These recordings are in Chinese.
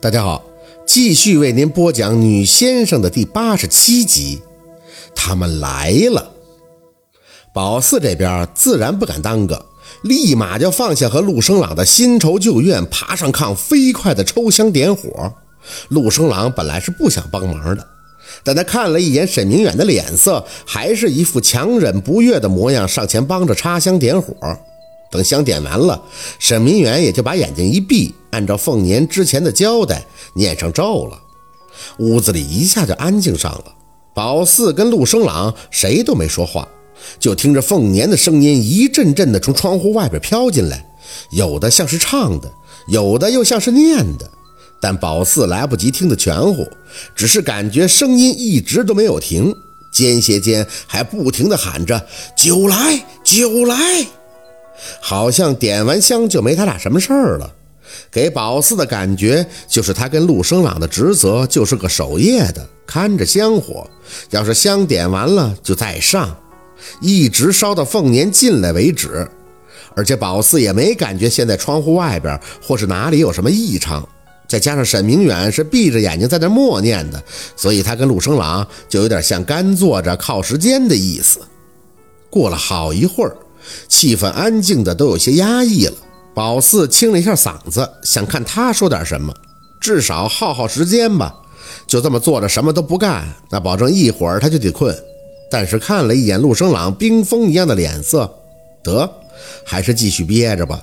大家好，继续为您播讲《女先生》的第八十七集。他们来了，宝四这边自然不敢耽搁，立马就放下和陆生朗的新仇旧怨，爬上炕，飞快的抽香点火。陆生朗本来是不想帮忙的，但他看了一眼沈明远的脸色，还是一副强忍不悦的模样，上前帮着插香点火。等香点完了，沈明远也就把眼睛一闭，按照凤年之前的交代念上咒了。屋子里一下就安静上了。宝四跟陆生朗谁都没说话，就听着凤年的声音一阵阵的从窗户外边飘进来，有的像是唱的，有的又像是念的。但宝四来不及听得全乎，只是感觉声音一直都没有停，间歇间还不停地喊着“酒来，酒来”。好像点完香就没他俩什么事儿了，给宝四的感觉就是他跟陆生朗的职责就是个守夜的，看着香火，要是香点完了就再上，一直烧到凤年进来为止。而且宝四也没感觉现在窗户外边或是哪里有什么异常，再加上沈明远是闭着眼睛在那默念的，所以他跟陆生朗就有点像干坐着靠时间的意思。过了好一会儿。气氛安静的都有些压抑了。宝四清了一下嗓子，想看他说点什么，至少耗耗时间吧。就这么坐着什么都不干，那保证一会儿他就得困。但是看了一眼陆生朗冰封一样的脸色，得，还是继续憋着吧。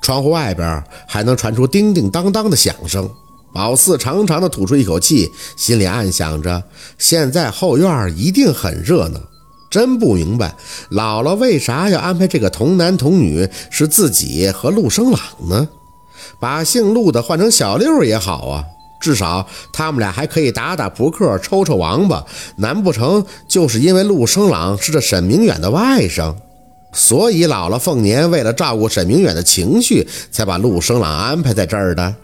窗户外边还能传出叮叮当当的响声。宝四长长的吐出一口气，心里暗想着：现在后院一定很热闹。真不明白，姥姥为啥要安排这个童男童女是自己和陆生朗呢？把姓陆的换成小六也好啊，至少他们俩还可以打打扑克、抽抽王八。难不成就是因为陆生朗是这沈明远的外甥，所以姥姥凤年为了照顾沈明远的情绪，才把陆生朗安排在这儿的？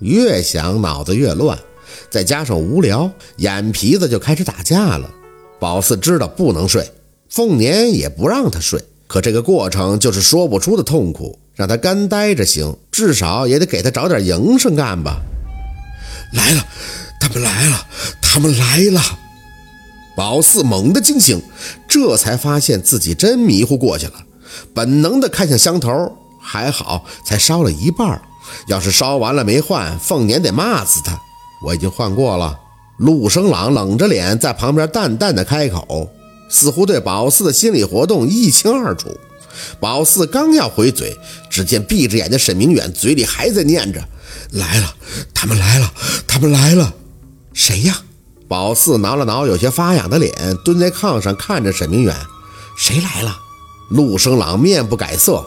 越想脑子越乱，再加上无聊，眼皮子就开始打架了。宝四知道不能睡，凤年也不让他睡，可这个过程就是说不出的痛苦，让他干呆着行，至少也得给他找点营生干吧。来了，他们来了，他们来了！宝四猛地惊醒，这才发现自己真迷糊过去了，本能的看向香头，还好才烧了一半，要是烧完了没换，凤年得骂死他。我已经换过了。陆生朗冷着脸在旁边淡淡的开口，似乎对宝四的心理活动一清二楚。宝四刚要回嘴，只见闭着眼的沈明远嘴里还在念着：“来了，他们来了，他们来了。”谁呀？宝四挠了挠有些发痒的脸，蹲在炕上看着沈明远：“谁来了？”陆生朗面不改色：“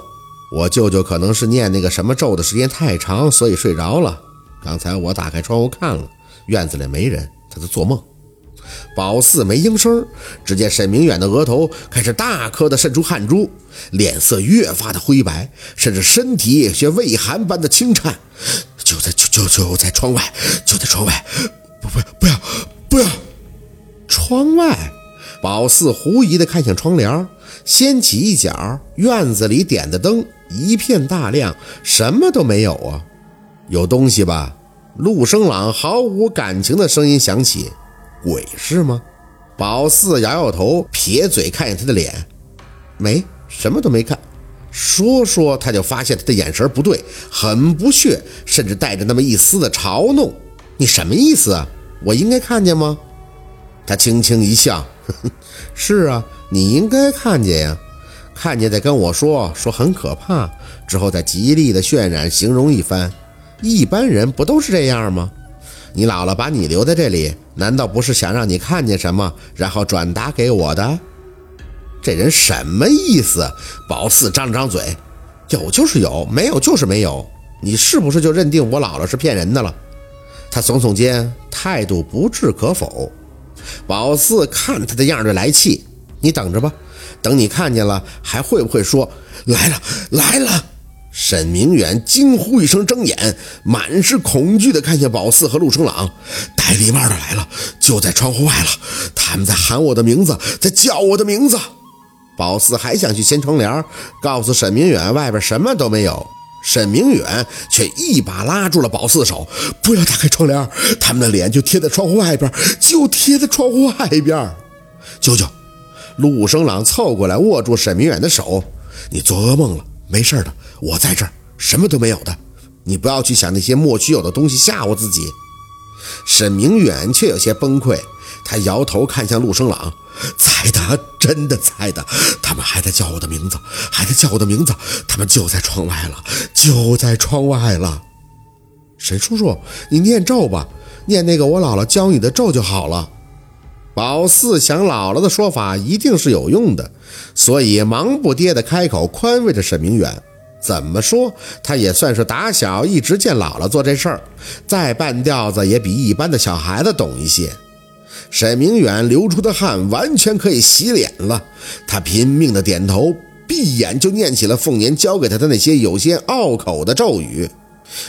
我舅舅可能是念那个什么咒的时间太长，所以睡着了。刚才我打开窗户看了，院子里没人。”他在做梦，宝四没应声。只见沈明远的额头开始大颗的渗出汗珠，脸色越发的灰白，甚至身体像畏寒般的轻颤。就在就就就在窗外，就在窗外！不不不要不要！窗外，宝四狐疑的看向窗帘，掀起一角，院子里点的灯一片大亮，什么都没有啊，有东西吧？陆生朗毫无感情的声音响起：“鬼是吗？”宝四摇摇头，撇嘴看见他的脸，没什么都没看。说说他就发现他的眼神不对，很不屑，甚至带着那么一丝的嘲弄。“你什么意思啊？我应该看见吗？”他轻轻一笑：“呵呵是啊，你应该看见呀，看见再跟我说说很可怕，之后再极力的渲染形容一番。”一般人不都是这样吗？你姥姥把你留在这里，难道不是想让你看见什么，然后转达给我的？这人什么意思？宝四张了张嘴，有就是有，没有就是没有。你是不是就认定我姥姥是骗人的了？他耸耸肩，态度不置可否。宝四看他的样就来气，你等着吧，等你看见了，还会不会说来了来了？沈明远惊呼一声，睁眼，满是恐惧地看向宝四和陆生朗。戴礼帽的来了，就在窗户外了。他们在喊我的名字，在叫我的名字。宝四还想去掀窗帘，告诉沈明远外边什么都没有。沈明远却一把拉住了宝四的手：“不要打开窗帘，他们的脸就贴在窗户外边，就贴在窗户外边。”舅舅，陆生朗凑过来握住沈明远的手：“你做噩梦了，没事的，我在这儿，什么都没有的。你不要去想那些莫须有的东西吓唬自己。”沈明远却有些崩溃，他摇头看向陆生朗。在的，真的在的，他们还在叫我的名字，还在叫我的名字，他们就在窗外了，就在窗外了。沈叔叔，你念咒吧，念那个我姥姥教你的咒就好了。宝四想姥姥的说法一定是有用的，所以忙不迭地开口宽慰着沈明远。怎么说，他也算是打小一直见姥姥做这事儿，再半吊子也比一般的小孩子懂一些。沈明远流出的汗完全可以洗脸了，他拼命的点头，闭眼就念起了凤年教给他的那些有些拗口的咒语。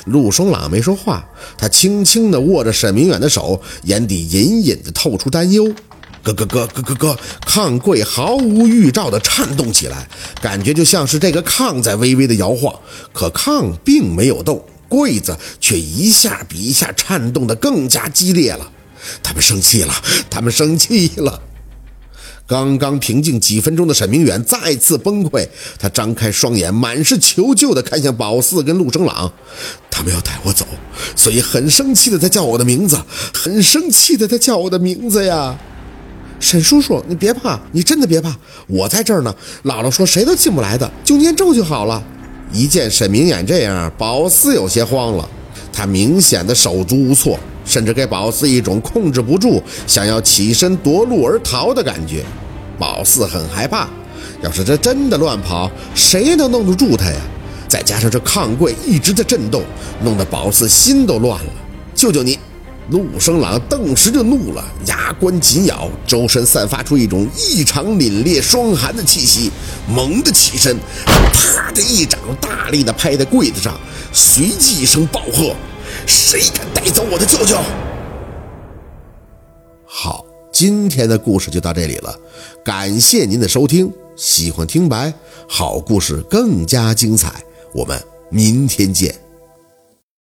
陆松朗没说话，他轻轻地握着沈明远的手，眼底隐隐的透出担忧。咯咯咯咯咯咯，炕柜毫无预兆地颤动起来，感觉就像是这个炕在微微的摇晃，可炕并没有动，柜子却一下比一下颤动得更加激烈了。他们生气了，他们生气了。刚刚平静几分钟的沈明远再次崩溃，他张开双眼，满是求救的看向宝四跟陆生朗。他们要带我走，所以很生气的在叫我的名字，很生气的在叫我的名字呀。沈叔叔，你别怕，你真的别怕，我在这儿呢。姥姥说谁都进不来的，就念咒就好了。一见沈明远这样，宝四有些慌了，他明显的手足无措。甚至给宝四一种控制不住、想要起身夺路而逃的感觉。宝四很害怕，要是这真的乱跑，谁能弄得住他呀？再加上这炕柜一直在震动，弄得宝四心都乱了。救救你！陆生朗顿时就怒了，牙关紧咬，周身散发出一种异常凛冽、霜寒的气息，猛地起身，啪的一掌大力的拍在柜子上，随即一声暴喝。谁敢带走我的舅舅？好，今天的故事就到这里了，感谢您的收听。喜欢听白，好故事更加精彩，我们明天见。